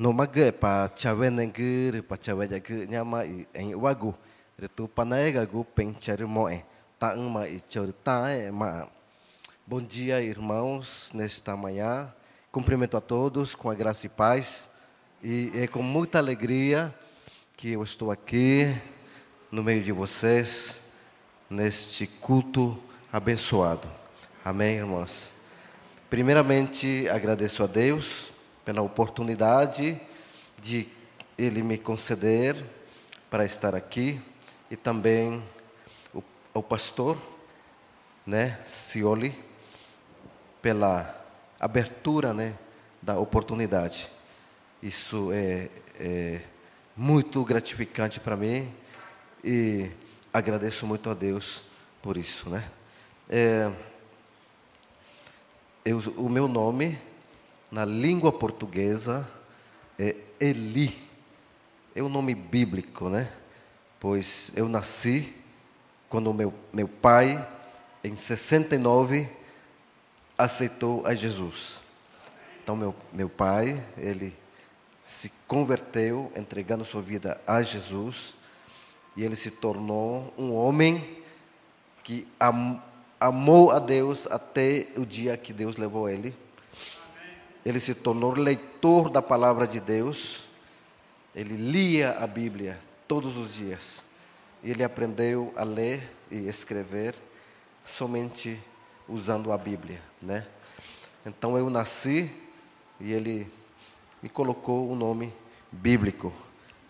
no mage pa chawe nengir pa chawe jage nyama en wagu retu panaega gu penchar moe ta ma i chortae ma Bom dia, irmãos, nesta manhã. Cumprimento a todos com a graça e paz. E é com muita alegria que eu estou aqui no meio de vocês, neste culto abençoado. Amém, irmãos? Primeiramente, agradeço a Deus pela oportunidade de Ele me conceder para estar aqui e também o, o pastor, né, Cioli, pela abertura, né, da oportunidade. Isso é, é muito gratificante para mim e agradeço muito a Deus por isso, né? É, eu, o meu nome na língua portuguesa é Eli. É um nome bíblico, né? Pois eu nasci quando meu, meu pai, em 69, aceitou a Jesus. Então, meu, meu pai, ele se converteu, entregando sua vida a Jesus, e ele se tornou um homem que am, amou a Deus até o dia que Deus levou ele. Ele se tornou leitor da palavra de Deus. Ele lia a Bíblia todos os dias. Ele aprendeu a ler e escrever somente usando a Bíblia, né? Então eu nasci e ele me colocou o um nome bíblico.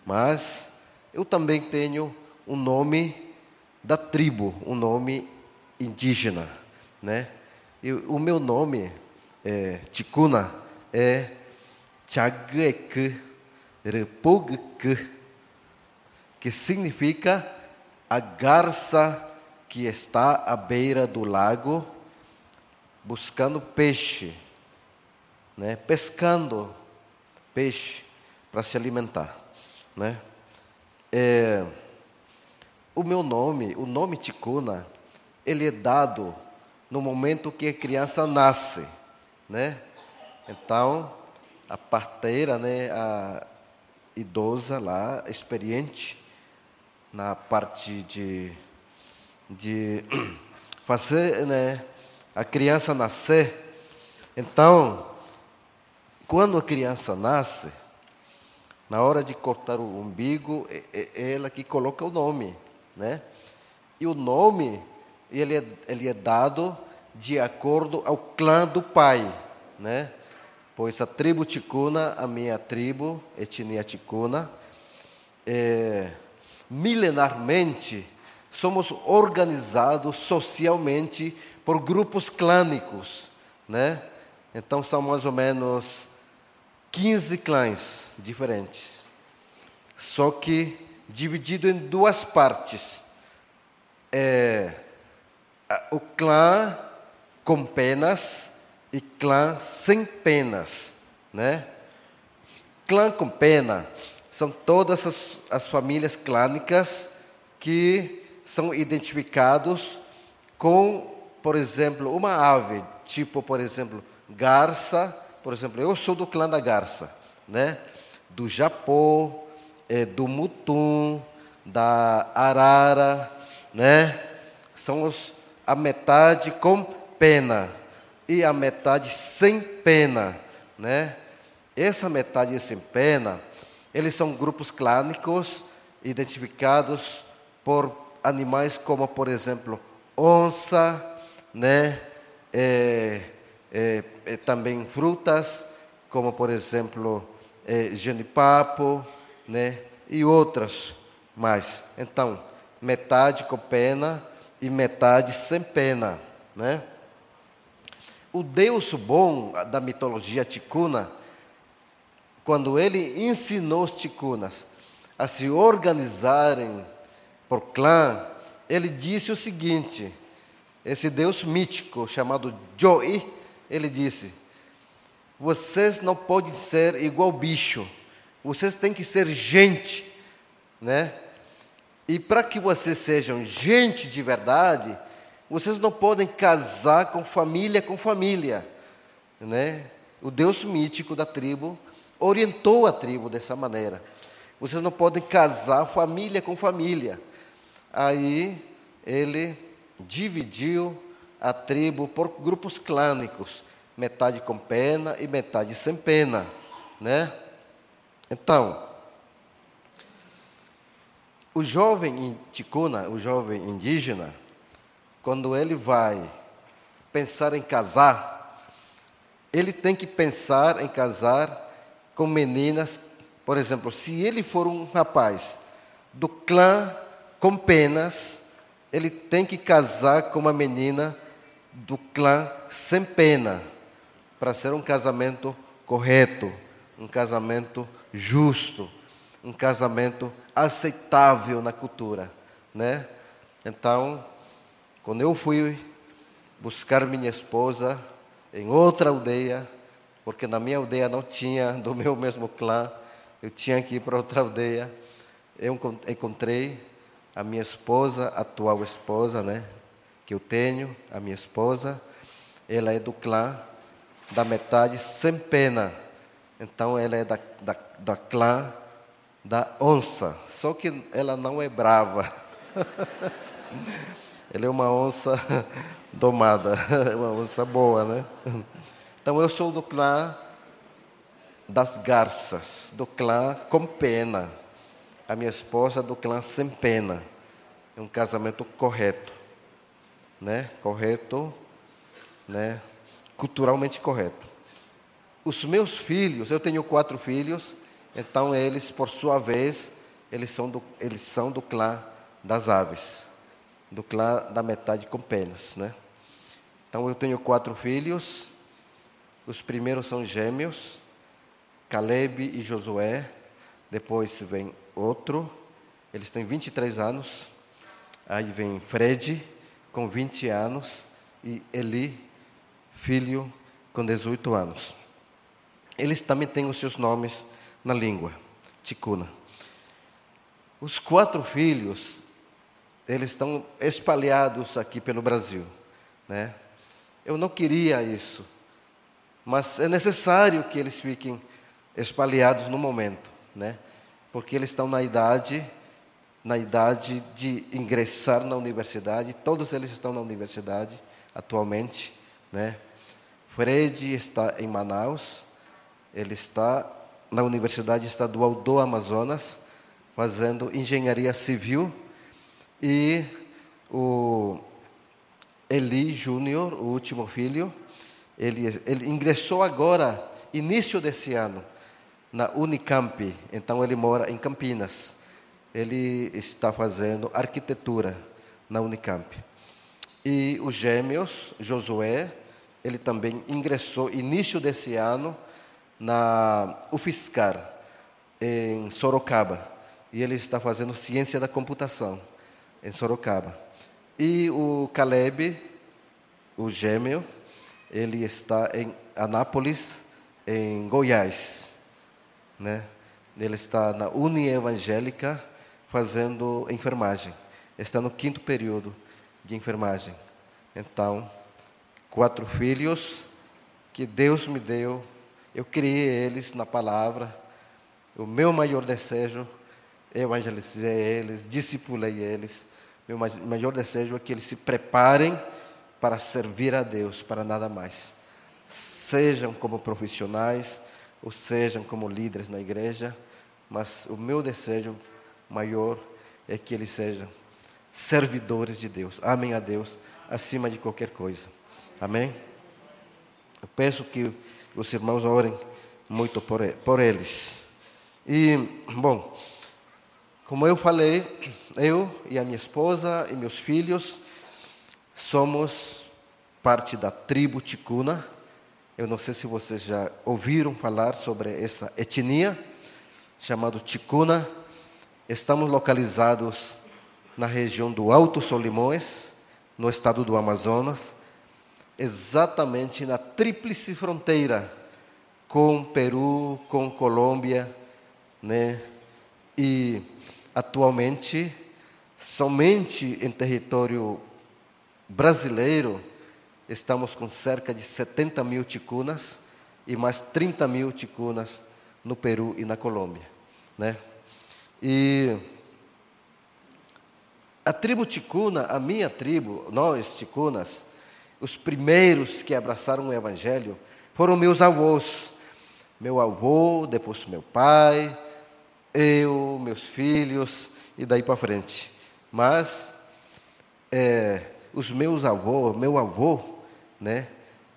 Mas eu também tenho um nome da tribo, um nome indígena, né? E o meu nome é Ticuna é Chagek Repugk, que significa a garça que está à beira do lago buscando peixe, né? pescando peixe para se alimentar. Né? É, o meu nome, o nome Ticuna, ele é dado no momento que a criança nasce, né? Então, a parteira, né, a idosa lá, experiente na parte de, de fazer, né, a criança nascer. Então, quando a criança nasce, na hora de cortar o umbigo, é, é ela que coloca o nome, né? E o nome ele é, ele é dado de acordo ao clã do pai, né? Pois a tribo ticuna, a minha tribo, etnia ticuna, é, milenarmente somos organizados socialmente por grupos clânicos, né? Então são mais ou menos 15 clãs diferentes. Só que dividido em duas partes. É, o clã com penas e clã sem penas, né? Clã com pena são todas as, as famílias clânicas que são identificados com, por exemplo, uma ave, tipo, por exemplo, garça, por exemplo, eu sou do clã da garça, né? Do japô, é, do mutum, da arara, né? São os a metade com pena e a metade sem pena, né? Essa metade sem pena, eles são grupos clânicos identificados por animais como, por exemplo, onça, né? É, é, é, também frutas, como por exemplo é, genipapo, né? E outras mais. Então, metade com pena e metade sem pena, né? O Deus bom da mitologia ticuna, quando ele ensinou os ticunas a se organizarem por clã, ele disse o seguinte: esse Deus mítico chamado Joy, ele disse: vocês não podem ser igual bicho, vocês têm que ser gente, né? E para que vocês sejam gente de verdade, vocês não podem casar com família com família, né? O Deus mítico da tribo, orientou a tribo dessa maneira. Vocês não podem casar família com família. Aí ele dividiu a tribo por grupos clânicos, metade com pena e metade sem pena, né? Então, o jovem ticuna, o jovem indígena, quando ele vai pensar em casar, ele tem que pensar em casar com meninas, por exemplo, se ele for um rapaz do clã com penas, ele tem que casar com uma menina do clã sem pena, para ser um casamento correto, um casamento justo, um casamento aceitável na cultura, né? Então, quando eu fui buscar minha esposa em outra aldeia, porque na minha aldeia não tinha do meu mesmo clã, eu tinha que ir para outra aldeia. Eu encontrei a minha esposa, atual esposa, né? Que eu tenho, a minha esposa, ela é do clã da metade sem pena. Então ela é da, da, da clã da onça. Só que ela não é brava. ela é uma onça domada, uma onça boa, né? Então eu sou do clã das garças, do clã com pena. A minha esposa do clã sem pena. É um casamento correto, né? Correto, né? Culturalmente correto. Os meus filhos, eu tenho quatro filhos, então eles, por sua vez, eles são do, eles são do clã das aves do clã da metade com penas, né? Então eu tenho quatro filhos. Os primeiros são gêmeos, Caleb e Josué. Depois vem outro, eles têm 23 anos. Aí vem Fred, com 20 anos, e Eli, filho, com 18 anos. Eles também têm os seus nomes na língua, ticuna. Os quatro filhos eles estão espalhados aqui pelo Brasil. Né? Eu não queria isso, mas é necessário que eles fiquem espalhados no momento, né? porque eles estão na idade, na idade de ingressar na universidade, todos eles estão na universidade atualmente. Né? Fred está em Manaus, ele está na Universidade Estadual do Amazonas, fazendo engenharia civil e o Eli Júnior, o último filho, ele, ele ingressou agora, início desse ano, na Unicamp. Então ele mora em Campinas. Ele está fazendo arquitetura na Unicamp. E os gêmeos, Josué, ele também ingressou início desse ano na UFSCar, em Sorocaba. E ele está fazendo ciência da computação em Sorocaba. E o Caleb, o gêmeo, ele está em Anápolis, em Goiás. Né? Ele está na Uni Evangélica fazendo enfermagem. Está no quinto período de enfermagem. Então, quatro filhos que Deus me deu, eu criei eles na palavra. O meu maior desejo, evangelizei eles, discipulei eles meu maior desejo é que eles se preparem para servir a Deus, para nada mais. Sejam como profissionais, ou sejam como líderes na igreja, mas o meu desejo maior é que eles sejam servidores de Deus. Amém a Deus acima de qualquer coisa. Amém? Eu peço que os irmãos orem muito por eles. E, bom, como eu falei, eu e a minha esposa e meus filhos somos parte da tribo ticuna. Eu não sei se vocês já ouviram falar sobre essa etnia chamada ticuna. Estamos localizados na região do Alto Solimões, no estado do Amazonas, exatamente na tríplice fronteira com Peru, com Colômbia, né? E atualmente, somente em território brasileiro, estamos com cerca de 70 mil ticunas e mais 30 mil ticunas no Peru e na Colômbia, né? E a tribo ticuna, a minha tribo, nós ticunas, os primeiros que abraçaram o evangelho foram meus avós. Meu avô, depois meu pai, eu, meus filhos e daí para frente. Mas é, os meus avós, meu avô, né,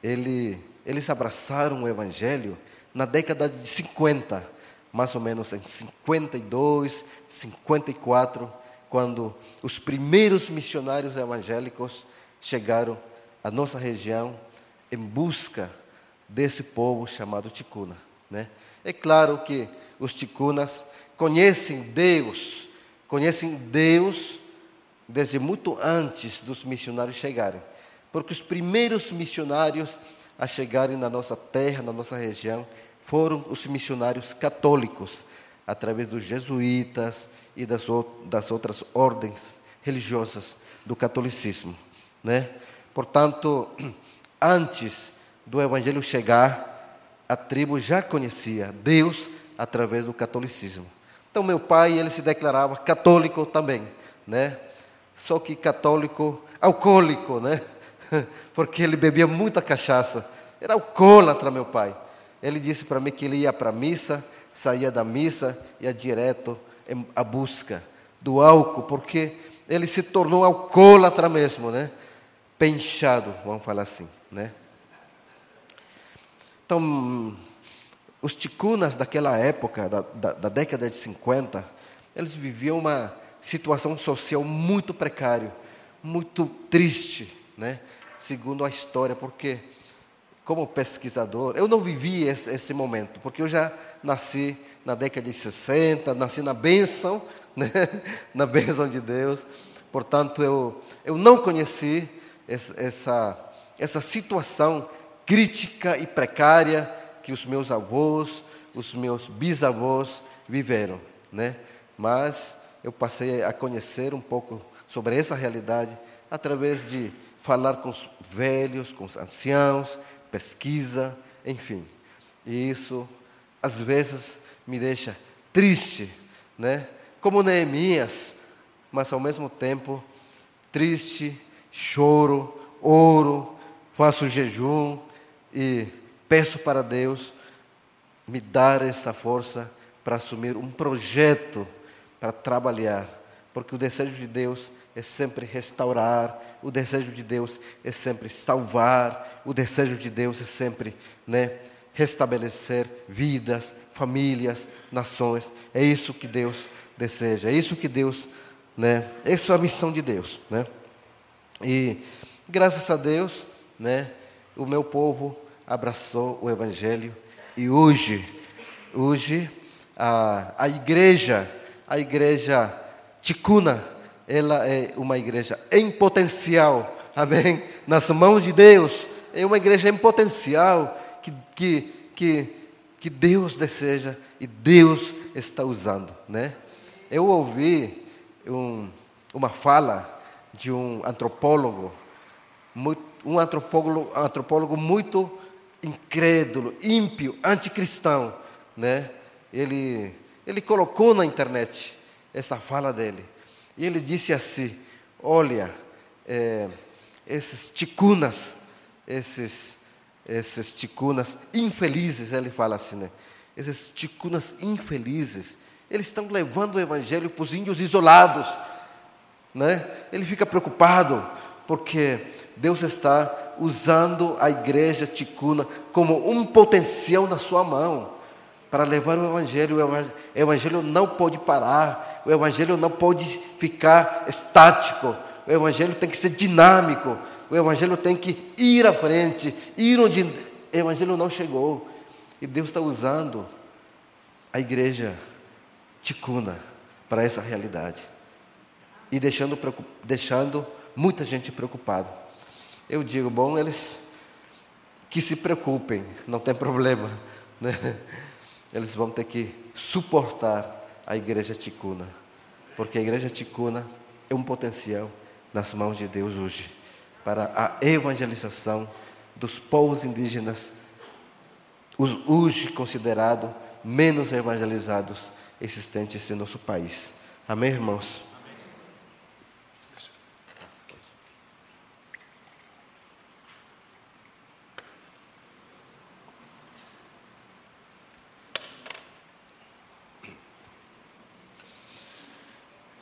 ele, eles abraçaram o Evangelho na década de 50, mais ou menos em 52, 54, quando os primeiros missionários evangélicos chegaram à nossa região em busca desse povo chamado Ticuna. Né? É claro que os Ticunas conhecem Deus, conhecem Deus desde muito antes dos missionários chegarem. Porque os primeiros missionários a chegarem na nossa terra, na nossa região, foram os missionários católicos, através dos jesuítas e das, das outras ordens religiosas do catolicismo. Né? Portanto, antes do evangelho chegar, a tribo já conhecia Deus através do catolicismo. Então meu pai, ele se declarava católico também, né? Só que católico alcoólico, né? Porque ele bebia muita cachaça. Era alcoólatra meu pai. Ele disse para mim que ele ia para a missa, saía da missa, ia direto à busca do álcool, porque ele se tornou alcoólatra mesmo, né? Penchado, vamos falar assim, né? Então, os ticunas daquela época, da, da, da década de 50, eles viviam uma situação social muito precária, muito triste, né? segundo a história, porque, como pesquisador, eu não vivi esse, esse, momento, porque eu já nasci na década de 60, nasci na bênção, né? na bênção de Deus, portanto, eu, eu não conheci essa, essa situação crítica e precária que os meus avós, os meus bisavós viveram, né? Mas eu passei a conhecer um pouco sobre essa realidade através de falar com os velhos, com os anciãos, pesquisa, enfim. E isso às vezes me deixa triste, né? Como Neemias, mas ao mesmo tempo triste, choro, oro, faço jejum e peço para Deus me dar essa força para assumir um projeto para trabalhar, porque o desejo de Deus é sempre restaurar, o desejo de Deus é sempre salvar, o desejo de Deus é sempre, né, restabelecer vidas, famílias, nações. É isso que Deus deseja, é isso que Deus, né, essa é a missão de Deus, né? E graças a Deus, né, o meu povo abraçou o Evangelho e hoje, hoje a, a igreja, a igreja ticuna, ela é uma igreja em potencial, amém? Nas mãos de Deus, é uma igreja em potencial que, que, que, que Deus deseja e Deus está usando, né? Eu ouvi um, uma fala de um antropólogo, muito, um antropólogo, antropólogo muito incrédulo, ímpio, anticristão, né? Ele, ele colocou na internet essa fala dele. E ele disse assim: Olha, é, esses ticunas, esses, esses ticunas infelizes, ele fala assim, né? Esses ticunas infelizes, eles estão levando o evangelho para os índios isolados, né? Ele fica preocupado porque Deus está usando a igreja ticuna como um potencial na sua mão para levar o evangelho. O evangelho não pode parar, o evangelho não pode ficar estático. O evangelho tem que ser dinâmico. O evangelho tem que ir à frente, ir onde o evangelho não chegou. E Deus está usando a igreja ticuna para essa realidade e deixando, deixando muita gente preocupada. Eu digo, bom, eles que se preocupem, não tem problema. Né? Eles vão ter que suportar a igreja ticuna, porque a igreja ticuna é um potencial nas mãos de Deus hoje para a evangelização dos povos indígenas, hoje considerado menos evangelizados existentes em nosso país. Amém, irmãos?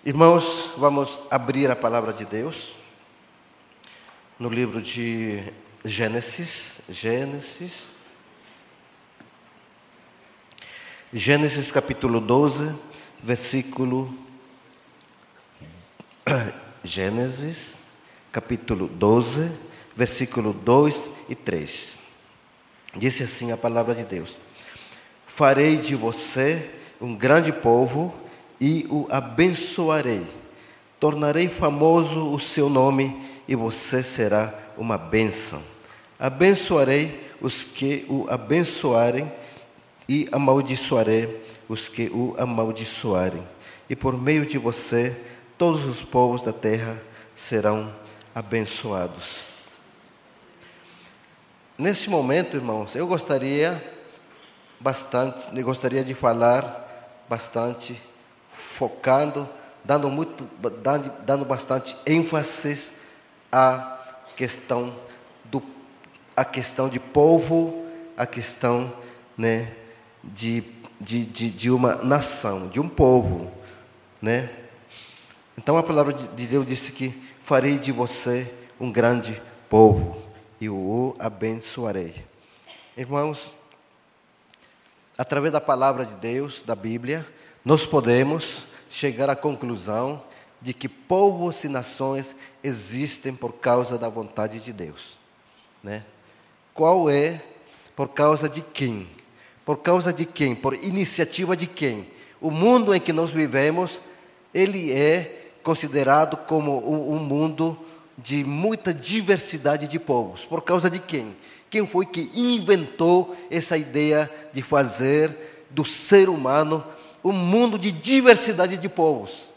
Irmãos, vamos abrir a palavra de Deus no livro de Gênesis, Gênesis, Gênesis capítulo 12, versículo Gênesis capítulo 12, versículo 2 e 3. Disse assim a palavra de Deus: Farei de você um grande povo e o abençoarei. Tornarei famoso o seu nome e você será uma bênção. Abençoarei os que o abençoarem e amaldiçoarei os que o amaldiçoarem. E por meio de você, todos os povos da terra serão abençoados. Neste momento, irmãos, eu gostaria bastante, gostaria de falar bastante focando, dando, muito, dando, dando bastante ênfase à questão, do, à questão de povo, à questão né, de, de, de, de uma nação, de um povo. Né? Então a palavra de Deus disse que farei de você um grande povo e o abençoarei. Irmãos, através da palavra de Deus, da Bíblia, nós podemos chegar à conclusão de que povos e nações existem por causa da vontade de Deus. Né? Qual é? Por causa de quem? Por causa de quem? Por iniciativa de quem? O mundo em que nós vivemos, ele é considerado como um, um mundo de muita diversidade de povos. Por causa de quem? Quem foi que inventou essa ideia de fazer do ser humano um mundo de diversidade de povos.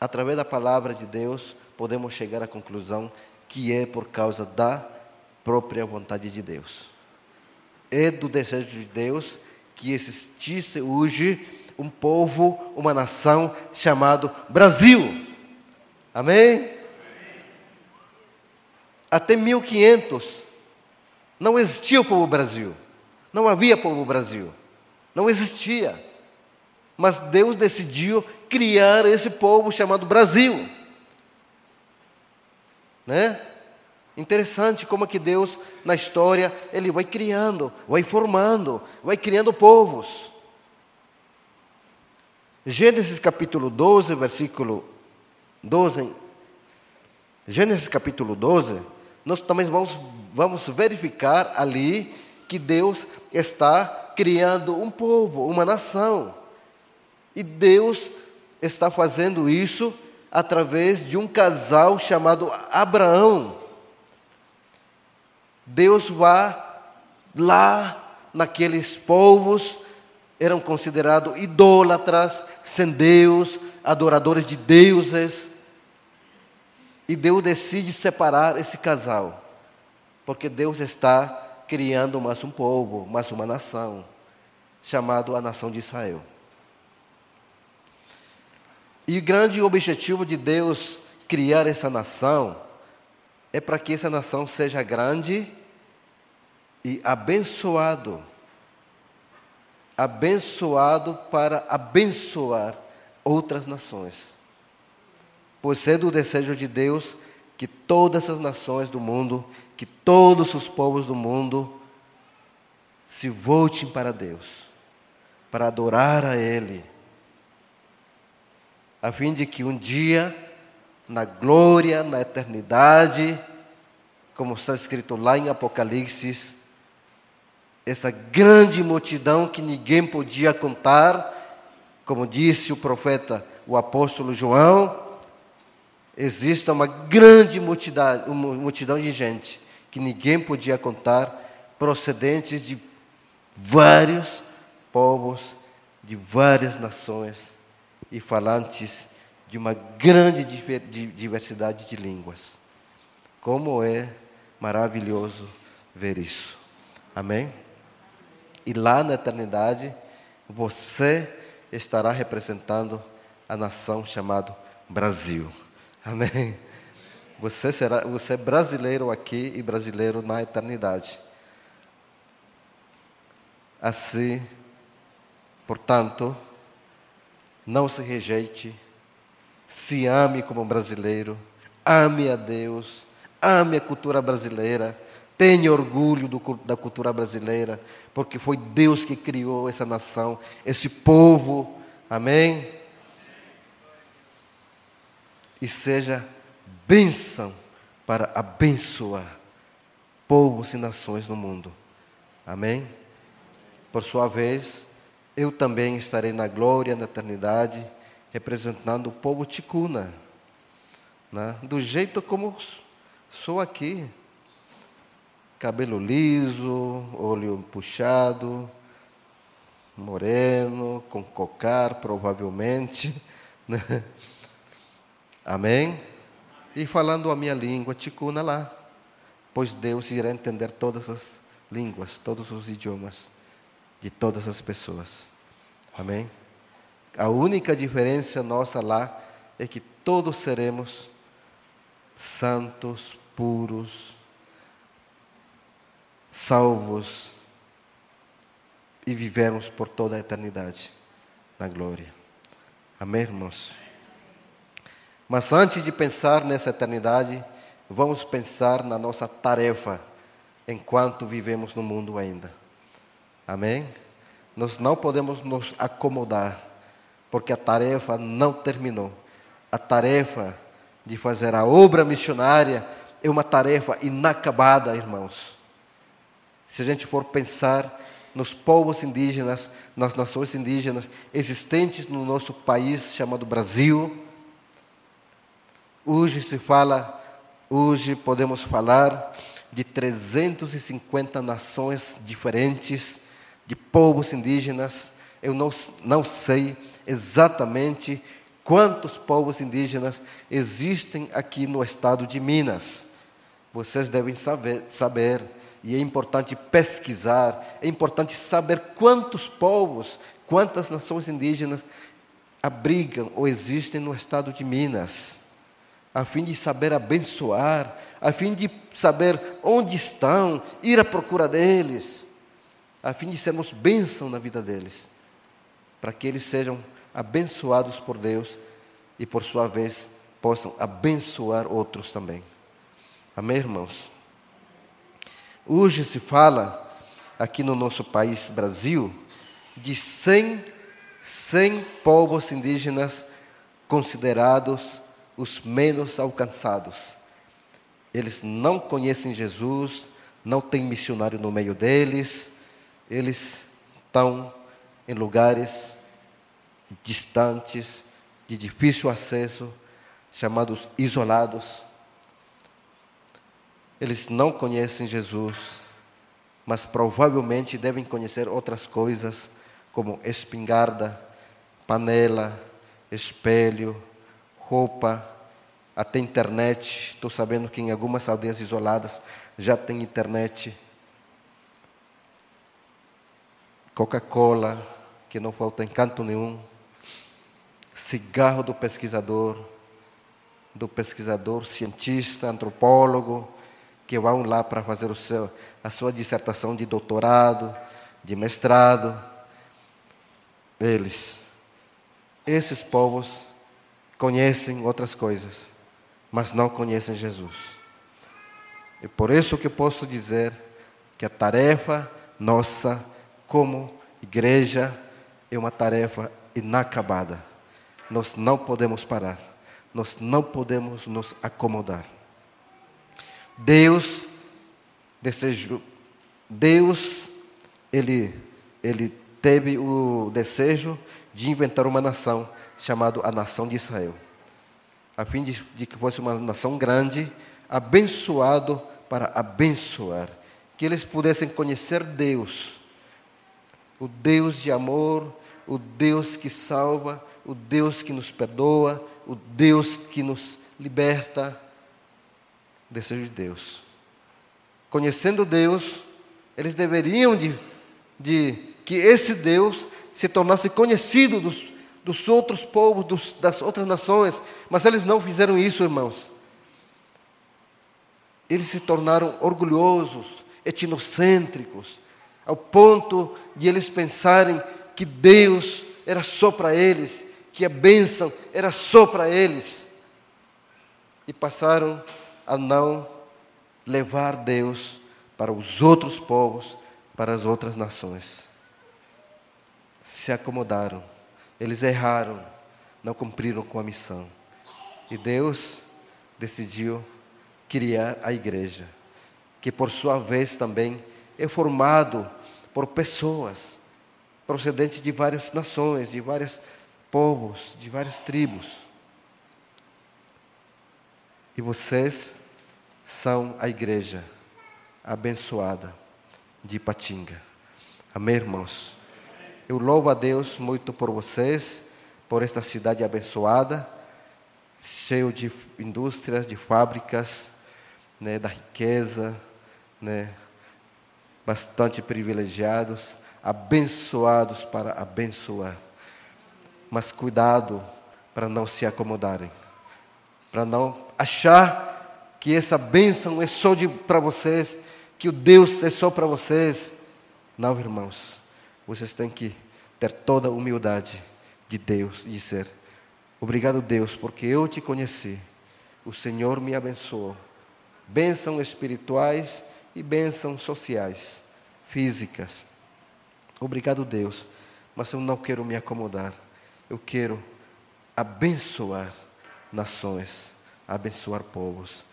Através da palavra de Deus, podemos chegar à conclusão que é por causa da própria vontade de Deus. É do desejo de Deus que existisse hoje um povo, uma nação chamado Brasil. Amém? Até 1500 não existia o povo Brasil. Não havia povo Brasil. Não existia. Mas Deus decidiu criar esse povo chamado Brasil. Né? Interessante como que Deus, na história, Ele vai criando, vai formando, vai criando povos. Gênesis capítulo 12, versículo 12. Gênesis capítulo 12, nós também vamos, vamos verificar ali que Deus está criando um povo, uma nação. E Deus está fazendo isso através de um casal chamado Abraão. Deus vai lá naqueles povos, eram considerados idólatras, sem Deus, adoradores de deuses. E Deus decide separar esse casal, porque Deus está criando mais um povo, mais uma nação, chamado a nação de Israel. E o grande objetivo de Deus criar essa nação é para que essa nação seja grande e abençoado. Abençoado para abençoar outras nações. Pois é do desejo de Deus que todas as nações do mundo, que todos os povos do mundo se voltem para Deus, para adorar a Ele a fim de que um dia, na glória, na eternidade, como está escrito lá em Apocalipse, essa grande multidão que ninguém podia contar, como disse o profeta, o apóstolo João, existe uma grande multidão, uma multidão de gente que ninguém podia contar, procedentes de vários povos, de várias nações e falantes de uma grande diversidade de línguas. Como é maravilhoso ver isso. Amém? E lá na eternidade, você estará representando a nação chamada Brasil. Amém? Você será, você é brasileiro aqui e brasileiro na eternidade. Assim, portanto, não se rejeite, se ame como brasileiro, ame a Deus, ame a cultura brasileira, tenha orgulho do, da cultura brasileira, porque foi Deus que criou essa nação, esse povo, amém? E seja bênção para abençoar povos e nações no mundo, amém? Por sua vez, eu também estarei na glória, na eternidade, representando o povo ticuna, né? do jeito como sou aqui cabelo liso, olho puxado, moreno, com cocar, provavelmente. Né? Amém? E falando a minha língua ticuna lá, pois Deus irá entender todas as línguas, todos os idiomas de todas as pessoas. Amém? A única diferença nossa lá é que todos seremos santos, puros, salvos e vivermos por toda a eternidade na glória. Amém, irmãos? Mas antes de pensar nessa eternidade, vamos pensar na nossa tarefa enquanto vivemos no mundo ainda. Amém? Nós não podemos nos acomodar, porque a tarefa não terminou. A tarefa de fazer a obra missionária é uma tarefa inacabada, irmãos. Se a gente for pensar nos povos indígenas, nas nações indígenas existentes no nosso país chamado Brasil, hoje se fala, hoje podemos falar de 350 nações diferentes, de povos indígenas. Eu não, não sei exatamente quantos povos indígenas existem aqui no estado de Minas. Vocês devem saber, saber e é importante pesquisar, é importante saber quantos povos, quantas nações indígenas abrigam ou existem no estado de Minas, a fim de saber abençoar, a fim de saber onde estão, ir à procura deles, a fim de sermos bênção na vida deles, para que eles sejam abençoados por Deus e, por sua vez, possam abençoar outros também. Amém, irmãos? Hoje se fala, aqui no nosso país, Brasil, de 100, 100 povos indígenas considerados os menos alcançados. Eles não conhecem Jesus, não tem missionário no meio deles, eles estão em lugares distantes, de difícil acesso, chamados isolados. Eles não conhecem Jesus, mas provavelmente devem conhecer outras coisas, como espingarda, panela, espelho, roupa, até internet. Estou sabendo que em algumas aldeias isoladas já tem internet. Coca-Cola, que não falta em canto nenhum. Cigarro do pesquisador, do pesquisador, cientista, antropólogo, que vão lá para fazer o seu, a sua dissertação de doutorado, de mestrado. Eles, esses povos, conhecem outras coisas, mas não conhecem Jesus. E por isso que posso dizer que a tarefa nossa como igreja é uma tarefa inacabada. Nós não podemos parar, nós não podemos nos acomodar. Deus desejou, Deus ele ele teve o desejo de inventar uma nação chamada a nação de Israel, a fim de, de que fosse uma nação grande, abençoado para abençoar, que eles pudessem conhecer Deus, o Deus de amor, o Deus que salva, o Deus que nos perdoa, o Deus que nos liberta, desejo de Deus. Conhecendo Deus, eles deveriam de de que esse Deus se tornasse conhecido dos, dos outros povos, dos, das outras nações, mas eles não fizeram isso, irmãos. Eles se tornaram orgulhosos, etnocêntricos, ao ponto de eles pensarem que Deus era só para eles, que a bênção era só para eles. E passaram a não levar Deus para os outros povos, para as outras nações. Se acomodaram, eles erraram, não cumpriram com a missão. E Deus decidiu criar a igreja, que por sua vez também é formado por pessoas procedentes de várias nações, de vários povos, de várias tribos. E vocês são a igreja abençoada de Ipatinga. Amém, irmãos? Eu louvo a Deus muito por vocês, por esta cidade abençoada, cheio de indústrias, de fábricas, né, da riqueza, né, bastante privilegiados, abençoados para abençoar. Mas cuidado para não se acomodarem, para não achar que essa bênção é só para vocês, que o Deus é só para vocês. Não, irmãos, vocês têm que ter toda a humildade de Deus e dizer: Obrigado, Deus, porque eu te conheci, o Senhor me abençoou bênçãos espirituais e bênçãos sociais, físicas. Obrigado, Deus, mas eu não quero me acomodar. Eu quero abençoar nações, abençoar povos.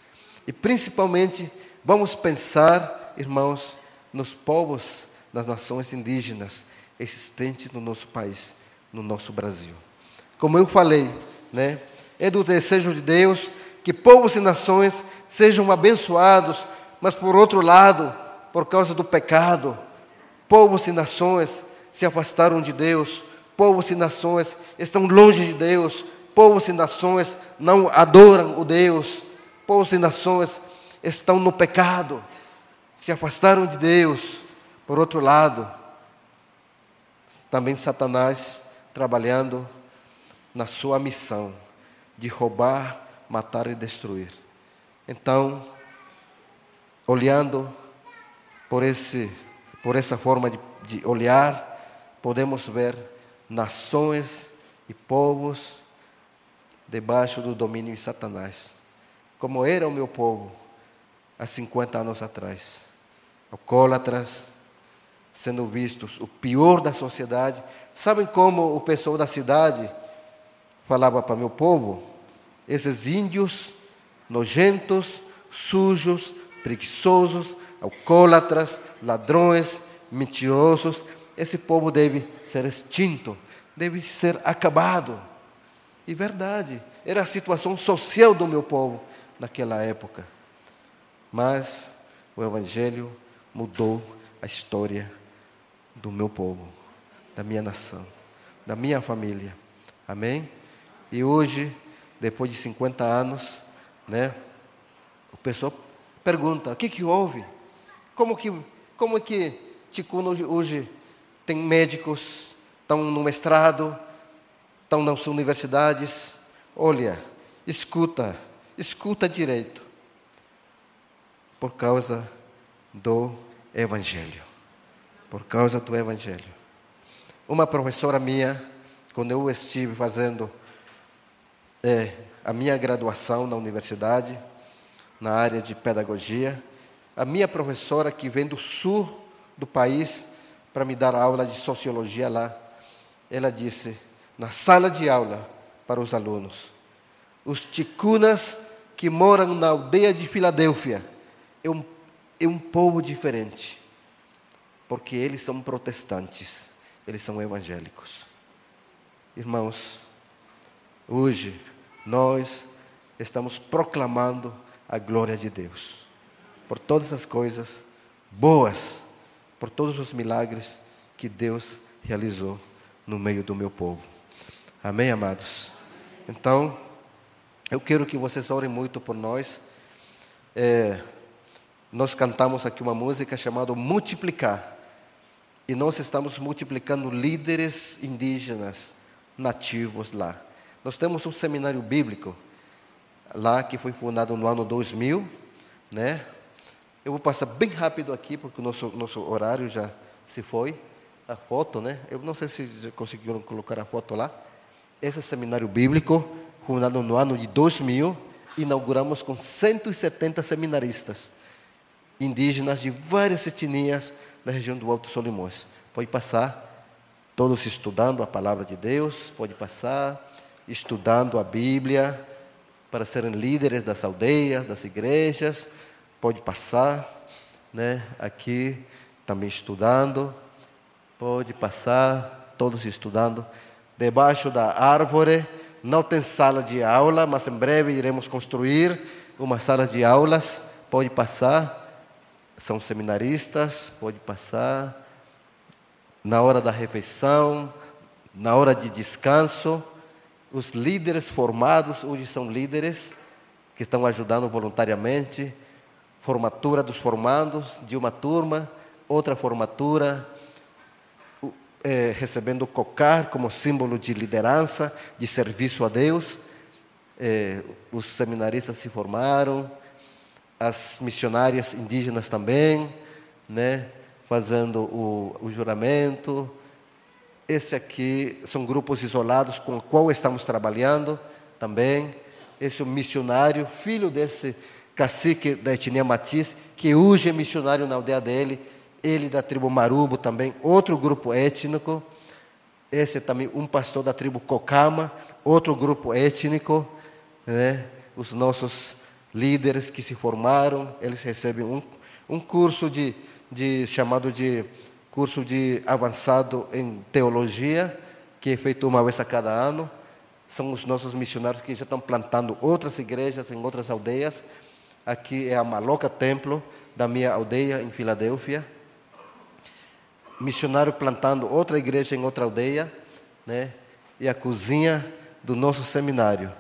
E principalmente, vamos pensar, irmãos, nos povos das nações indígenas existentes no nosso país, no nosso Brasil. Como eu falei, né? É do desejo de Deus que povos e nações sejam abençoados, mas por outro lado, por causa do pecado, povos e nações se afastaram de Deus, povos e nações estão longe de Deus, povos e nações não adoram o Deus, povos e nações estão no pecado, se afastaram de Deus. Por outro lado, também Satanás trabalhando na sua missão de roubar, matar e destruir. Então, olhando por, esse, por essa forma de, de olhar, podemos ver nações e povos debaixo do domínio de Satanás, como era o meu povo há 50 anos atrás. Alcoólatras, sendo vistos o pior da sociedade. Sabem como o pessoal da cidade falava para meu povo? Esses índios nojentos, sujos, preguiçosos, alcoólatras, ladrões, mentirosos, esse povo deve ser extinto, deve ser acabado. E verdade, era a situação social do meu povo naquela época. Mas o Evangelho mudou a história do meu povo, da minha nação, da minha família. Amém? E hoje depois de 50 anos, né? O pessoal pergunta: o que, que houve? Como que, como que Ticuno hoje, hoje tem médicos, estão no mestrado, estão nas universidades? Olha, escuta, escuta direito. Por causa do Evangelho. Por causa do Evangelho. Uma professora minha, quando eu estive fazendo é, a minha graduação na universidade, na área de pedagogia. A minha professora, que vem do sul do país para me dar aula de sociologia lá, ela disse, na sala de aula para os alunos, os ticunas que moram na aldeia de Filadélfia é um, é um povo diferente, porque eles são protestantes, eles são evangélicos. Irmãos, hoje nós estamos proclamando a glória de Deus por todas as coisas boas, por todos os milagres que Deus realizou no meio do meu povo. Amém, amados? Então, eu quero que vocês orem muito por nós. É, nós cantamos aqui uma música chamada Multiplicar. E nós estamos multiplicando líderes indígenas nativos lá. Nós temos um seminário bíblico lá que foi fundado no ano 2000, né? Eu vou passar bem rápido aqui porque o nosso nosso horário já se foi. A foto, né? Eu não sei se conseguiram colocar a foto lá. Esse seminário bíblico, fundado no ano de 2000, inauguramos com 170 seminaristas indígenas de várias etnias da região do Alto Solimões. Pode passar, todos estudando a palavra de Deus, pode passar, estudando a Bíblia, para serem líderes das aldeias, das igrejas, pode passar, né? Aqui também estudando, pode passar, todos estudando. Debaixo da árvore, não tem sala de aula, mas em breve iremos construir uma sala de aulas, pode passar são seminaristas, pode passar. Na hora da refeição, na hora de descanso, os líderes formados, hoje são líderes que estão ajudando voluntariamente. Formatura dos formandos de uma turma, outra formatura, é, recebendo cocar como símbolo de liderança, de serviço a Deus. É, os seminaristas se formaram, as missionárias indígenas também, né, fazendo o, o juramento. Esse aqui são grupos isolados com o qual estamos trabalhando também. Esse é o missionário, filho desse cacique da etnia Matiz, que hoje é missionário na aldeia dele, ele da tribo Marubo também, outro grupo étnico. Esse é também um pastor da tribo Cocama, outro grupo étnico, né? Os nossos líderes que se formaram, eles recebem um, um curso de, de chamado de curso de avançado em teologia, que é feito uma vez a cada ano. São os nossos missionários que já estão plantando outras igrejas em outras aldeias. Aqui é a Maloca Templo, da minha aldeia em Filadélfia. Missionário plantando outra igreja em outra aldeia, né? E a cozinha do nosso seminário,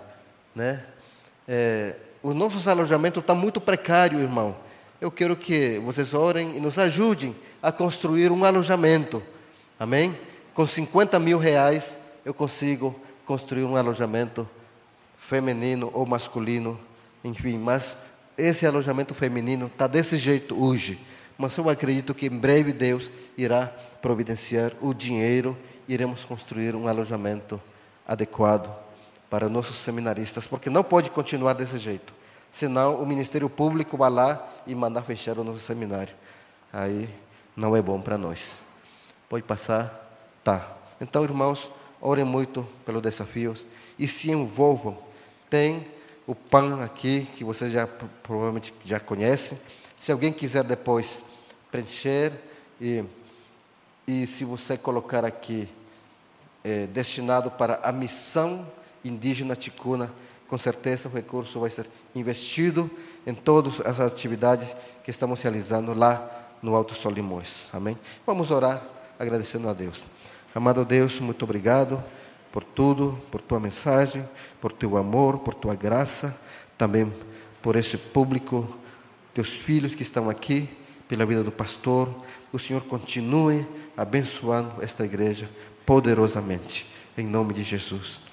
né? É, o nosso alojamento está muito precário, irmão. Eu quero que vocês orem e nos ajudem a construir um alojamento. Amém? Com 50 mil reais eu consigo construir um alojamento feminino ou masculino, enfim. Mas esse alojamento feminino está desse jeito hoje. Mas eu acredito que em breve Deus irá providenciar o dinheiro, iremos construir um alojamento adequado para nossos seminaristas, porque não pode continuar desse jeito. Senão o Ministério Público vai lá e mandar fechar o nosso seminário. Aí não é bom para nós. Pode passar? Tá. Então, irmãos, orem muito pelos desafios e se envolvam. Tem o PAN aqui, que vocês já provavelmente já conhecem. Se alguém quiser depois preencher e, e se você colocar aqui é, destinado para a missão indígena ticuna, com certeza o recurso vai ser investido em todas as atividades que estamos realizando lá no Alto Solimões. Amém? Vamos orar agradecendo a Deus. Amado Deus, muito obrigado por tudo, por tua mensagem, por teu amor, por tua graça, também por esse público, teus filhos que estão aqui, pela vida do pastor. O Senhor continue abençoando esta igreja poderosamente. Em nome de Jesus.